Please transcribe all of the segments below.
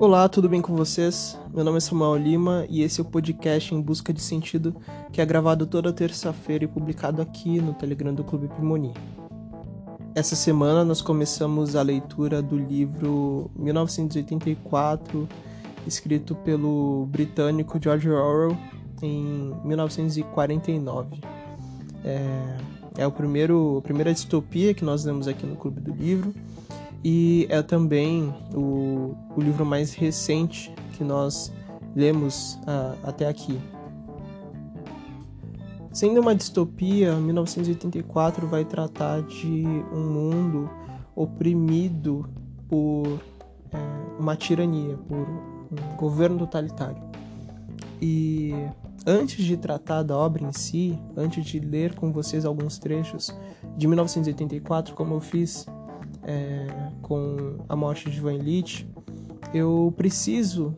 Olá, tudo bem com vocês? Meu nome é Samuel Lima e esse é o podcast Em Busca de Sentido, que é gravado toda terça-feira e publicado aqui no Telegram do Clube Pimoni. Essa semana nós começamos a leitura do livro 1984, escrito pelo britânico George Orwell em 1949. É, é o primeiro, a primeira distopia que nós lemos aqui no Clube do Livro e é também o, o livro mais recente que nós lemos uh, até aqui. Sendo uma distopia, 1984 vai tratar de um mundo oprimido por é, uma tirania, por um governo totalitário. E antes de tratar da obra em si, antes de ler com vocês alguns trechos de 1984, como eu fiz é, com a morte de Van Litt, eu preciso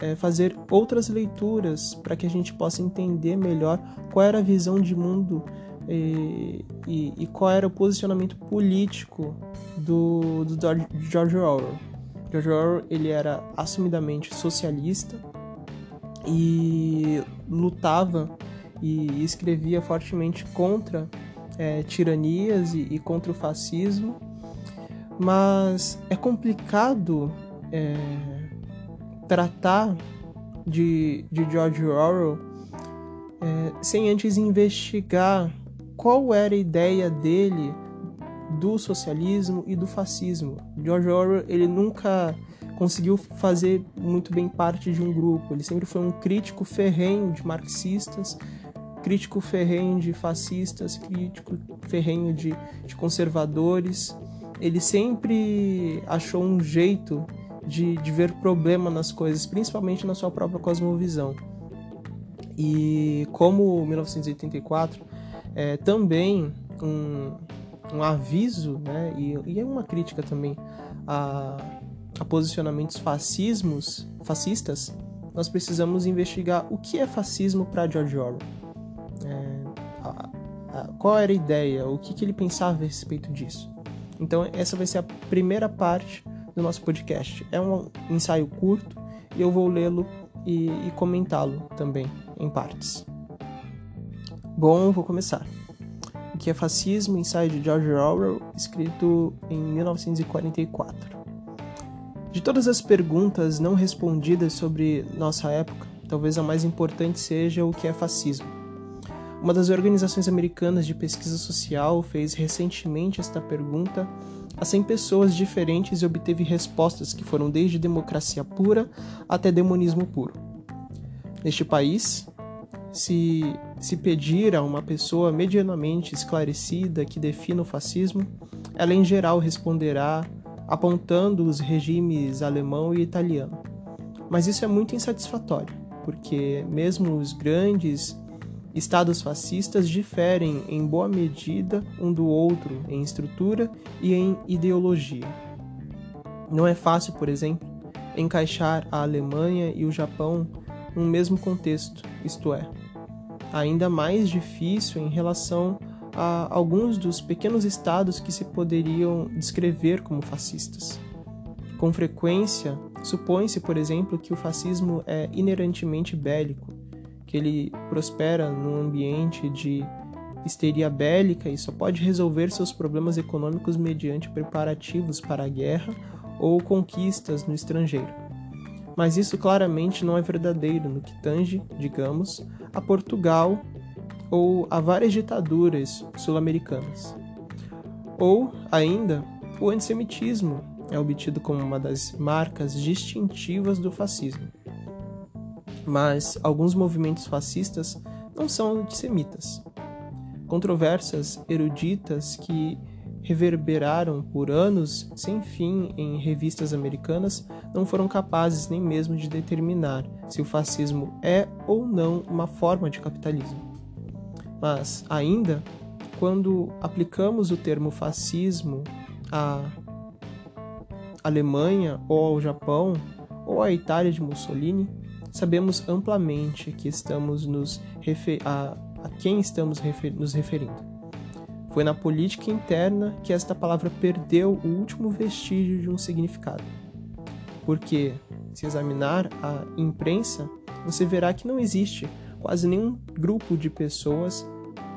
é, fazer outras leituras para que a gente possa entender melhor qual era a visão de mundo e, e, e qual era o posicionamento político do, do George Orwell. George Orwell ele era assumidamente socialista e lutava e escrevia fortemente contra é, tiranias e, e contra o fascismo mas é complicado é, tratar de, de George Orwell é, sem antes investigar qual era a ideia dele do socialismo e do fascismo. George Orwell ele nunca conseguiu fazer muito bem parte de um grupo. Ele sempre foi um crítico ferrenho de marxistas, crítico ferrenho de fascistas, crítico ferrenho de, de conservadores ele sempre achou um jeito de, de ver problema nas coisas, principalmente na sua própria cosmovisão. E como 1984 é também um, um aviso, né, e, e é uma crítica também a, a posicionamentos fascismos, fascistas, nós precisamos investigar o que é fascismo para George Orwell. É, a, a, qual era a ideia, o que, que ele pensava a respeito disso. Então, essa vai ser a primeira parte do nosso podcast. É um ensaio curto e eu vou lê-lo e, e comentá-lo também em partes. Bom, vou começar. O que é fascismo? Ensaio de George Orwell, escrito em 1944. De todas as perguntas não respondidas sobre nossa época, talvez a mais importante seja o que é fascismo. Uma das organizações americanas de pesquisa social fez recentemente esta pergunta a 100 pessoas diferentes e obteve respostas que foram desde democracia pura até demonismo puro. Neste país, se, se pedir a uma pessoa medianamente esclarecida que defina o fascismo, ela em geral responderá apontando os regimes alemão e italiano. Mas isso é muito insatisfatório, porque mesmo os grandes Estados fascistas diferem em boa medida um do outro em estrutura e em ideologia. Não é fácil, por exemplo, encaixar a Alemanha e o Japão no mesmo contexto, isto é, ainda mais difícil em relação a alguns dos pequenos estados que se poderiam descrever como fascistas. Com frequência, supõe-se, por exemplo, que o fascismo é inerentemente bélico, que ele prospera num ambiente de histeria bélica e só pode resolver seus problemas econômicos mediante preparativos para a guerra ou conquistas no estrangeiro. Mas isso claramente não é verdadeiro no que tange, digamos, a Portugal ou a várias ditaduras sul-americanas. Ou, ainda, o antissemitismo é obtido como uma das marcas distintivas do fascismo mas alguns movimentos fascistas não são antissemitas. Controvérsias eruditas que reverberaram por anos sem fim em revistas americanas não foram capazes nem mesmo de determinar se o fascismo é ou não uma forma de capitalismo. Mas, ainda, quando aplicamos o termo fascismo à Alemanha ou ao Japão ou à Itália de Mussolini, sabemos amplamente que estamos nos a, a quem estamos refer nos referindo. Foi na política interna que esta palavra perdeu o último vestígio de um significado. Porque se examinar a imprensa, você verá que não existe quase nenhum grupo de pessoas,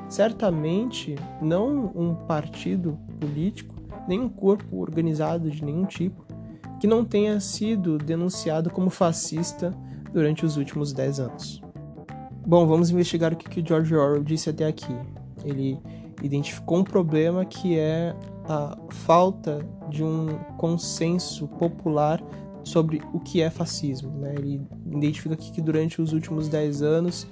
certamente não um partido político, nenhum corpo organizado de nenhum tipo, que não tenha sido denunciado como fascista durante os últimos 10 anos. Bom, vamos investigar o que o George Orwell disse até aqui. Ele identificou um problema que é a falta de um consenso popular sobre o que é fascismo. Né? Ele identifica aqui que durante os últimos 10 anos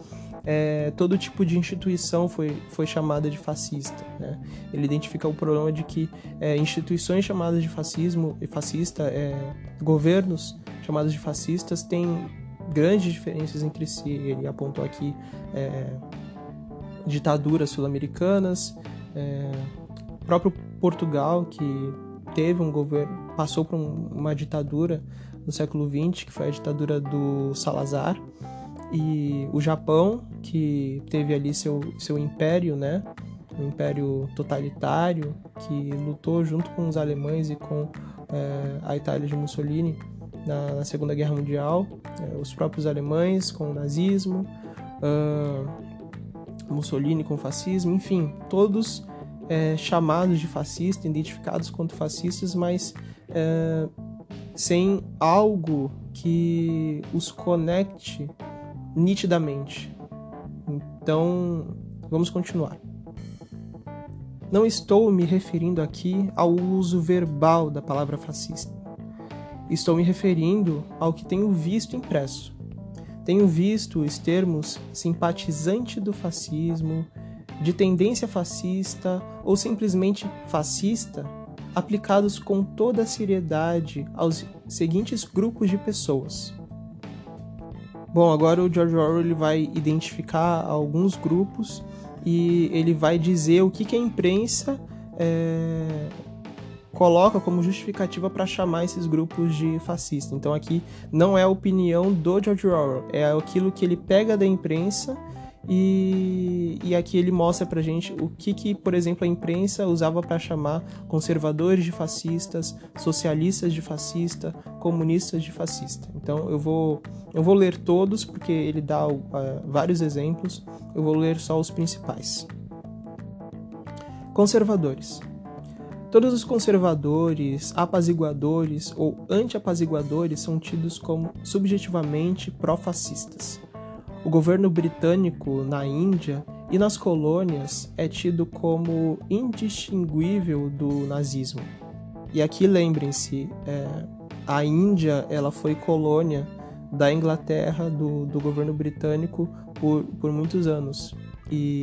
é, todo tipo de instituição foi, foi chamada de fascista. Né? Ele identifica o problema de que é, instituições chamadas de fascismo e fascista, é, governos chamados de fascistas, têm grandes diferenças entre si. Ele apontou aqui é, ditaduras sul-americanas, é, próprio Portugal que teve um governo, passou por uma ditadura no século XX, que foi a ditadura do Salazar, e o Japão, que teve ali seu, seu império, né? Um império totalitário, que lutou junto com os alemães e com é, a Itália de Mussolini na, na Segunda Guerra Mundial, é, os próprios alemães com o nazismo, uh, Mussolini com o fascismo, enfim, todos é, chamados de fascistas, identificados quanto fascistas, mas é, sem algo que os conecte nitidamente. Então, vamos continuar. Não estou me referindo aqui ao uso verbal da palavra fascista. Estou me referindo ao que tenho visto impresso. Tenho visto os termos simpatizante do fascismo, de tendência fascista ou simplesmente fascista aplicados com toda a seriedade aos seguintes grupos de pessoas. Bom, agora o George Orwell vai identificar alguns grupos e ele vai dizer o que, que a imprensa é, coloca como justificativa para chamar esses grupos de fascista. Então aqui não é a opinião do George Orwell, é aquilo que ele pega da imprensa e, e aqui ele mostra pra gente o que, que por exemplo, a imprensa usava para chamar conservadores de fascistas, socialistas de fascista, comunistas de fascista. Então eu vou, eu vou ler todos porque ele dá uh, vários exemplos, eu vou ler só os principais. Conservadores. Todos os conservadores, apaziguadores ou anti-apaziguadores são tidos como subjetivamente pró-fascistas. O governo britânico na Índia e nas colônias é tido como indistinguível do nazismo. E aqui lembrem-se, é, a Índia ela foi colônia da Inglaterra, do, do governo britânico, por, por muitos anos. E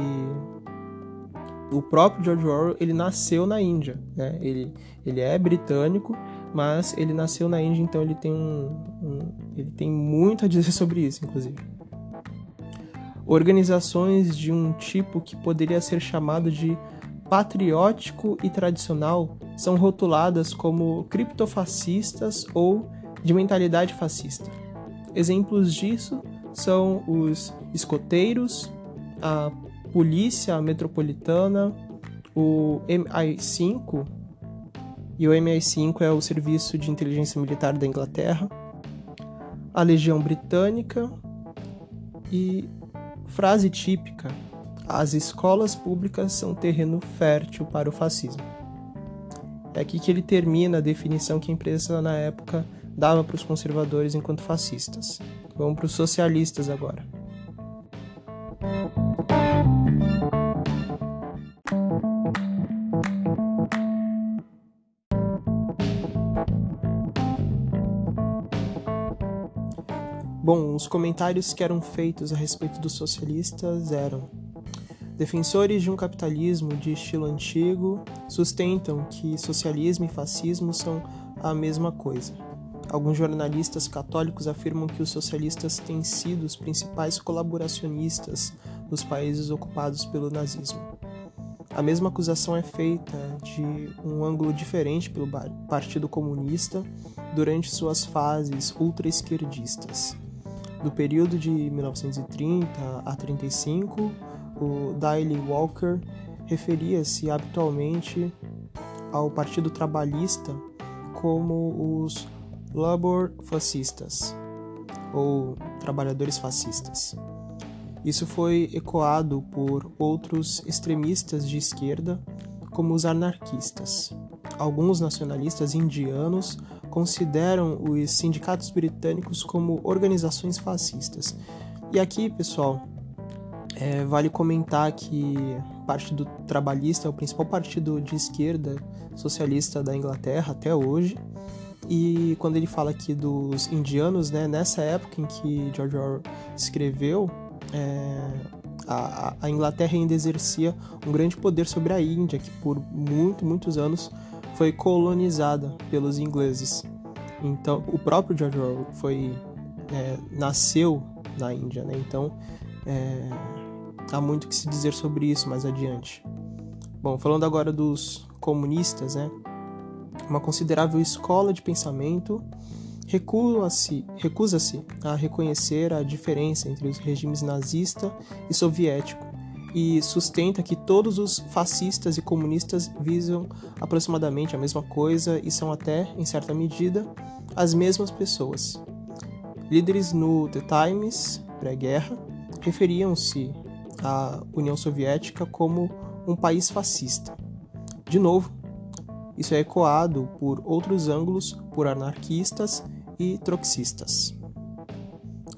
o próprio George Orwell ele nasceu na Índia, né? ele, ele é britânico, mas ele nasceu na Índia, então ele tem, um, um, ele tem muito a dizer sobre isso, inclusive. Organizações de um tipo que poderia ser chamado de patriótico e tradicional são rotuladas como criptofascistas ou de mentalidade fascista. Exemplos disso são os escoteiros, a Polícia Metropolitana, o MI5, e o MI5 é o Serviço de Inteligência Militar da Inglaterra, a Legião Britânica e Frase típica: as escolas públicas são terreno fértil para o fascismo. É aqui que ele termina a definição que a imprensa na época dava para os conservadores enquanto fascistas. Vamos para os socialistas agora. Bom, os comentários que eram feitos a respeito dos socialistas eram: defensores de um capitalismo de estilo antigo sustentam que socialismo e fascismo são a mesma coisa. Alguns jornalistas católicos afirmam que os socialistas têm sido os principais colaboracionistas dos países ocupados pelo nazismo. A mesma acusação é feita de um ângulo diferente pelo Partido Comunista durante suas fases ultra-esquerdistas. Do período de 1930 a 35, o Daily Walker referia-se habitualmente ao Partido Trabalhista como os labor fascistas, ou trabalhadores fascistas. Isso foi ecoado por outros extremistas de esquerda, como os anarquistas. Alguns nacionalistas indianos consideram os sindicatos britânicos como organizações fascistas. E aqui, pessoal, é, vale comentar que o Partido Trabalhista é o principal partido de esquerda socialista da Inglaterra até hoje. E quando ele fala aqui dos indianos, né, nessa época em que George Orwell escreveu, é, a, a, Inglaterra ainda exercia um grande poder sobre a Índia, que por muito, muitos anos foi colonizada pelos ingleses. Então, o próprio George Orwell foi é, nasceu na Índia, né? Então, é, há muito que se dizer sobre isso mais adiante. Bom, falando agora dos comunistas, né? Uma considerável escola de pensamento recusa-se recusa a reconhecer a diferença entre os regimes nazista e soviético e sustenta que todos os fascistas e comunistas visam aproximadamente a mesma coisa e são até, em certa medida, as mesmas pessoas. Líderes no The Times, pré-guerra, referiam-se à União Soviética como um país fascista. De novo, isso é ecoado por outros ângulos por anarquistas e troxistas.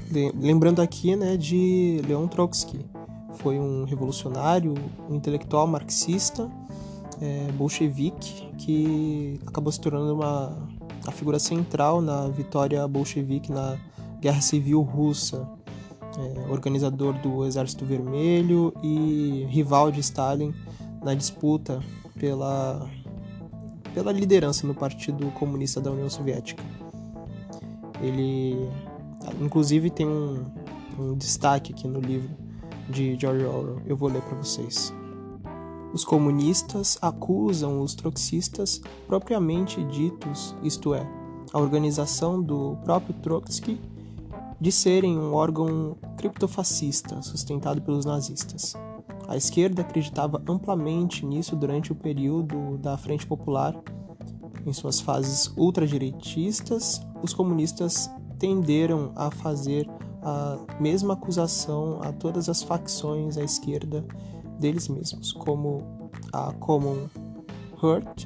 Lembrando aqui né, de Leon Trotsky, foi um revolucionário, um intelectual marxista, é, bolchevique, que acabou se tornando uma a figura central na vitória bolchevique na Guerra Civil Russa, é, organizador do Exército Vermelho e rival de Stalin na disputa pela, pela liderança no Partido Comunista da União Soviética. Ele, inclusive, tem um, um destaque aqui no livro de George Orwell. Eu vou ler para vocês. Os comunistas acusam os troxistas propriamente ditos, isto é, a organização do próprio Trotsky, de serem um órgão criptofascista sustentado pelos nazistas. A esquerda acreditava amplamente nisso durante o período da Frente Popular. Em suas fases ultradireitistas, os comunistas tenderam a fazer a mesma acusação a todas as facções à esquerda deles mesmos, como a Common Hurt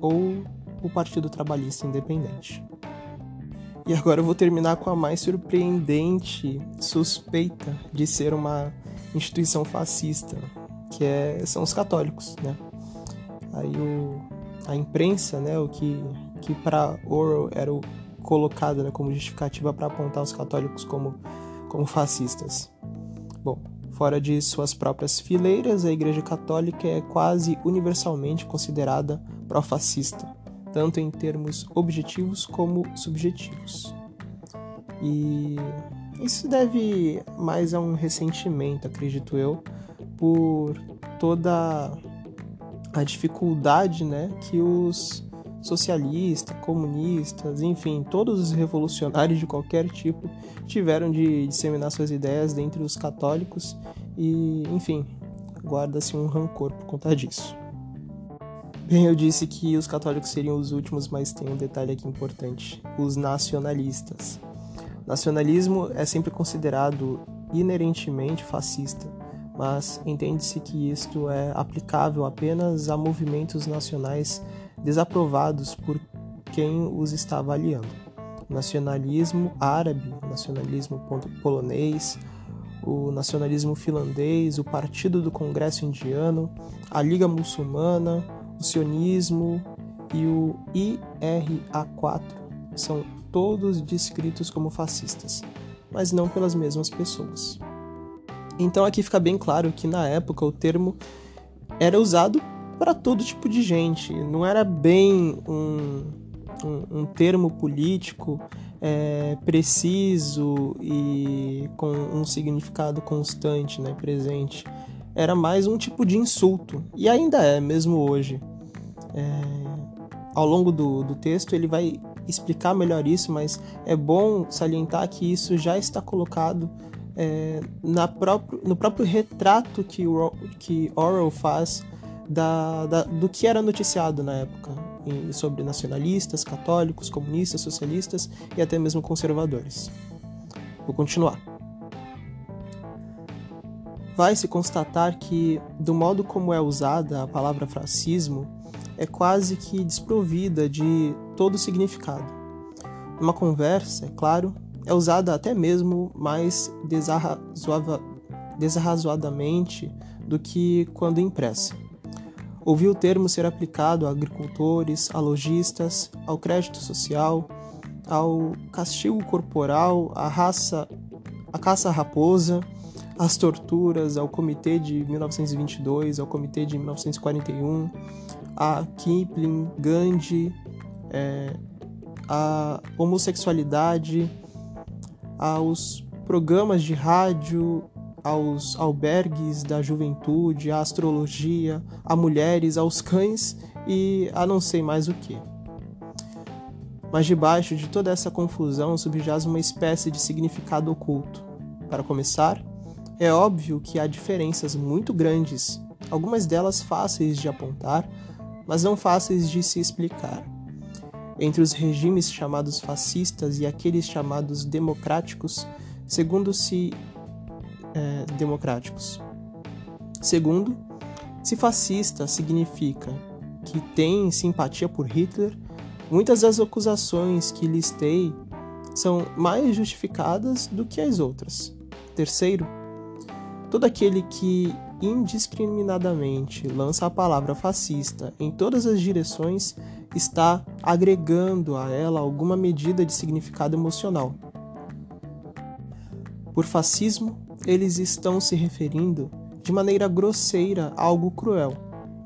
ou o Partido Trabalhista Independente. E agora eu vou terminar com a mais surpreendente suspeita de ser uma instituição fascista, que é, são os católicos, né? Aí o, a imprensa, né, o que, que para Orwell era o colocado né, como justificativa para apontar os católicos como, como fascistas. Bom, fora de suas próprias fileiras, a Igreja Católica é quase universalmente considerada pró-fascista, tanto em termos objetivos como subjetivos. E isso deve mais a um ressentimento, acredito eu, por toda a dificuldade né, que os socialistas, comunistas, enfim, todos os revolucionários de qualquer tipo tiveram de disseminar suas ideias dentre os católicos e, enfim, guarda-se um rancor por conta disso. Bem, eu disse que os católicos seriam os últimos, mas tem um detalhe aqui importante: os nacionalistas. Nacionalismo é sempre considerado inerentemente fascista, mas entende-se que isto é aplicável apenas a movimentos nacionais desaprovados por quem os está avaliando. O nacionalismo árabe, o nacionalismo polonês, o nacionalismo finlandês, o Partido do Congresso Indiano, a Liga Muçulmana, o sionismo e o IRA4 são todos descritos como fascistas, mas não pelas mesmas pessoas. Então aqui fica bem claro que na época o termo era usado para todo tipo de gente. Não era bem um, um, um termo político é, preciso e com um significado constante, né, presente. Era mais um tipo de insulto, e ainda é, mesmo hoje. É, ao longo do, do texto, ele vai explicar melhor isso, mas é bom salientar que isso já está colocado é, na próprio, no próprio retrato que, que Orwell faz da, da, do que era noticiado na época. sobre nacionalistas, católicos, comunistas, socialistas e até mesmo conservadores. Vou continuar. Vai-se constatar que, do modo como é usada a palavra fascismo, é quase que desprovida de todo significado. Numa conversa, é claro, é usada até mesmo mais desarrazoadamente do que quando impressa. Ouvi o termo ser aplicado a agricultores, a lojistas, ao crédito social, ao castigo corporal, à raça, à caça raposa, às torturas, ao comitê de 1922, ao comitê de 1941, a Kipling, Gandhi, é, a homossexualidade, aos programas de rádio, aos albergues da juventude, à astrologia, a mulheres, aos cães e a não sei mais o que. Mas debaixo de toda essa confusão subjaz uma espécie de significado oculto. Para começar, é óbvio que há diferenças muito grandes, algumas delas fáceis de apontar, mas não fáceis de se explicar, entre os regimes chamados fascistas e aqueles chamados democráticos, segundo se é, democráticos. Segundo, se fascista significa que tem simpatia por Hitler, muitas das acusações que listei são mais justificadas do que as outras. Terceiro, todo aquele que indiscriminadamente lança a palavra fascista em todas as direções está agregando a ela alguma medida de significado emocional. Por fascismo, eles estão se referindo de maneira grosseira a algo cruel,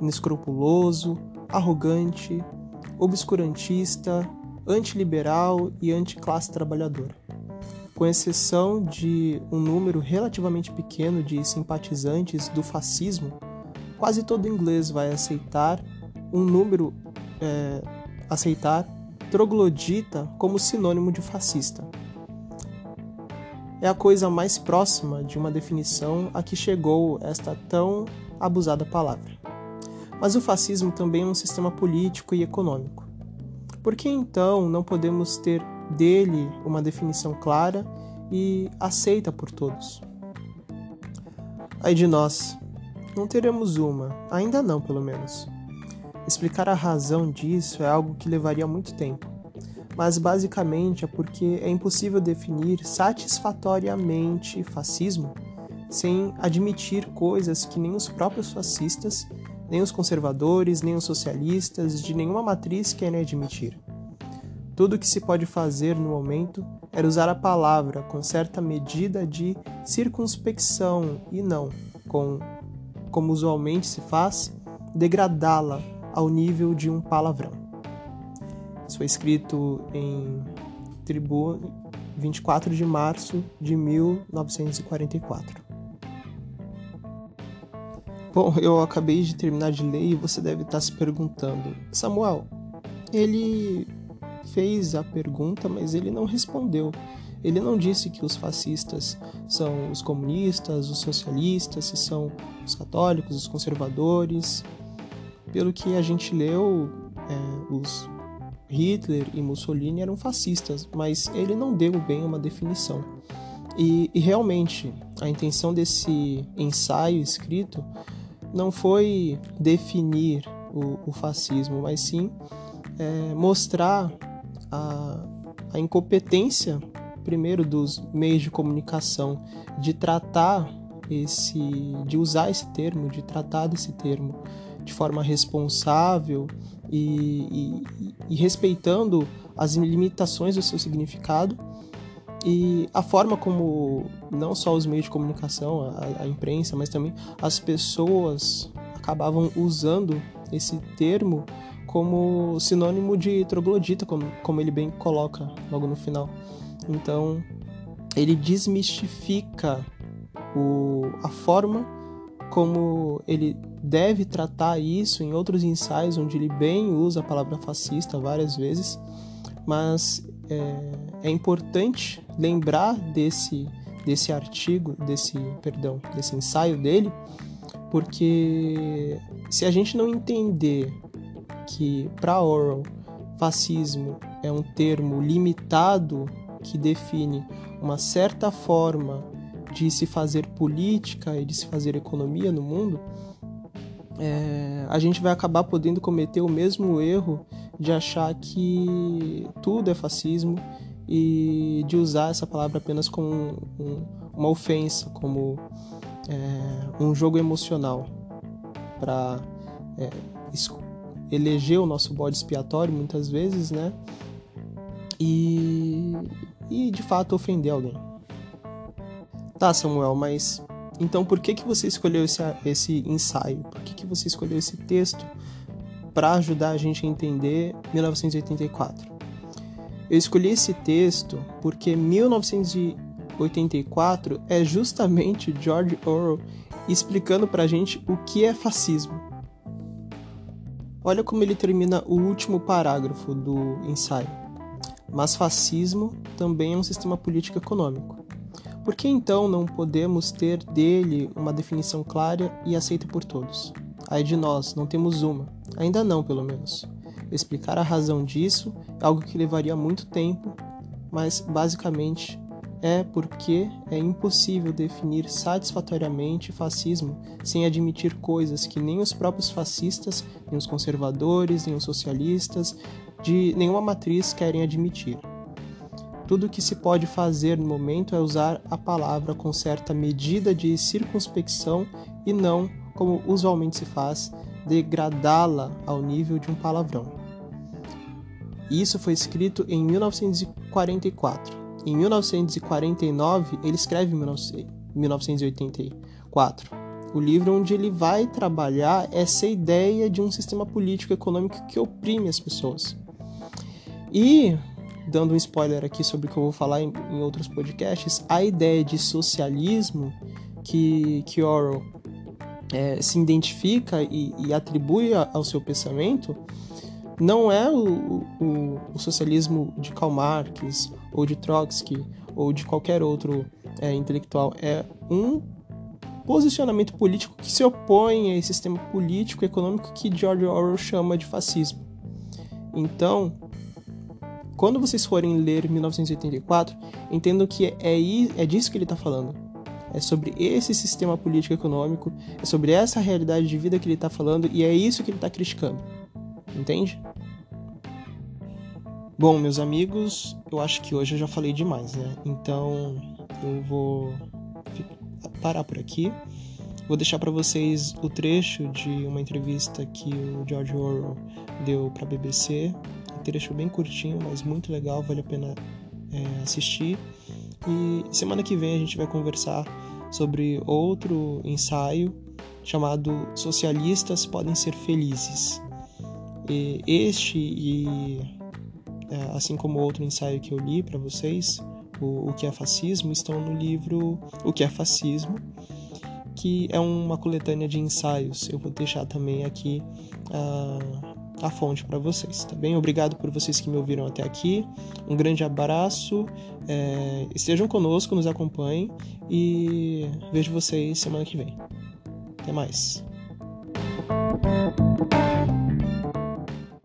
inescrupuloso, arrogante, obscurantista, antiliberal e anticlasse trabalhadora. Com exceção de um número relativamente pequeno de simpatizantes do fascismo, quase todo inglês vai aceitar um número é, aceitar troglodita como sinônimo de fascista é a coisa mais próxima de uma definição a que chegou esta tão abusada palavra. Mas o fascismo também é um sistema político e econômico. Por que então não podemos ter dele uma definição clara e aceita por todos? Ai de nós, não teremos uma, ainda não, pelo menos. Explicar a razão disso é algo que levaria muito tempo mas basicamente é porque é impossível definir satisfatoriamente fascismo sem admitir coisas que nem os próprios fascistas, nem os conservadores, nem os socialistas de nenhuma matriz querem admitir. Tudo o que se pode fazer no momento era usar a palavra com certa medida de circunspecção e não, com, como usualmente se faz, degradá-la ao nível de um palavrão. Isso foi escrito em Tribune, 24 de março de 1944. Bom, eu acabei de terminar de ler e você deve estar se perguntando: Samuel, ele fez a pergunta, mas ele não respondeu. Ele não disse que os fascistas são os comunistas, os socialistas, se são os católicos, os conservadores. Pelo que a gente leu, é, os Hitler e Mussolini eram fascistas, mas ele não deu bem uma definição. E, e realmente, a intenção desse ensaio escrito não foi definir o, o fascismo, mas sim é, mostrar a, a incompetência, primeiro, dos meios de comunicação de tratar esse, de usar esse termo, de tratar desse termo de forma responsável e, e, e respeitando as limitações do seu significado e a forma como não só os meios de comunicação, a, a, imprensa, mas também as pessoas acabavam usando esse termo como sinônimo de troglodita, como, como ele bem coloca logo no final. Então, ele desmistifica o, a forma como ele deve tratar isso em outros ensaios onde ele bem usa a palavra fascista várias vezes, mas é, é importante lembrar desse desse artigo, desse perdão, desse ensaio dele, porque se a gente não entender que para Orwell fascismo é um termo limitado que define uma certa forma de se fazer política e de se fazer economia no mundo, é, a gente vai acabar podendo cometer o mesmo erro de achar que tudo é fascismo e de usar essa palavra apenas como um, um, uma ofensa, como é, um jogo emocional para é, eleger o nosso bode expiatório muitas vezes, né? E, e de fato ofender alguém. Tá, Samuel, mas então por que que você escolheu esse, esse ensaio? Por que que você escolheu esse texto para ajudar a gente a entender 1984? Eu escolhi esse texto porque 1984 é justamente George Orwell explicando pra gente o que é fascismo. Olha como ele termina o último parágrafo do ensaio. Mas fascismo também é um sistema político econômico. Por que então não podemos ter dele uma definição clara e aceita por todos? Aí de nós, não temos uma. Ainda não, pelo menos. Explicar a razão disso é algo que levaria muito tempo, mas basicamente é porque é impossível definir satisfatoriamente fascismo sem admitir coisas que nem os próprios fascistas, nem os conservadores, nem os socialistas, de nenhuma matriz querem admitir. Tudo o que se pode fazer no momento é usar a palavra com certa medida de circunspecção e não, como usualmente se faz, degradá-la ao nível de um palavrão. Isso foi escrito em 1944 em 1949, ele escreve em 1984 o livro onde ele vai trabalhar essa ideia de um sistema político econômico que oprime as pessoas. E, dando um spoiler aqui sobre o que eu vou falar em, em outros podcasts, a ideia de socialismo que, que Orwell é, se identifica e, e atribui ao seu pensamento não é o, o, o, socialismo de Karl Marx ou de Trotsky ou de qualquer outro é, intelectual, é um posicionamento político que se opõe a esse sistema político e econômico que George Orwell chama de fascismo. Então, quando vocês forem ler 1984, entendam que é, é disso que ele está falando. É sobre esse sistema político econômico, é sobre essa realidade de vida que ele está falando e é isso que ele está criticando. Entende? Bom, meus amigos, eu acho que hoje eu já falei demais, né? Então eu vou parar por aqui. Vou deixar para vocês o trecho de uma entrevista que o George Orwell deu para a BBC. Trecho bem curtinho, mas muito legal, vale a pena é, assistir. E semana que vem a gente vai conversar sobre outro ensaio chamado Socialistas Podem Ser Felizes. E este e é, assim como outro ensaio que eu li para vocês, o, o que é fascismo, estão no livro O que é fascismo, que é uma coletânea de ensaios. Eu vou deixar também aqui a, a fonte para vocês, tá bem? Obrigado por vocês que me ouviram até aqui. Um grande abraço. É, estejam conosco, nos acompanhem e vejo vocês semana que vem. Até mais.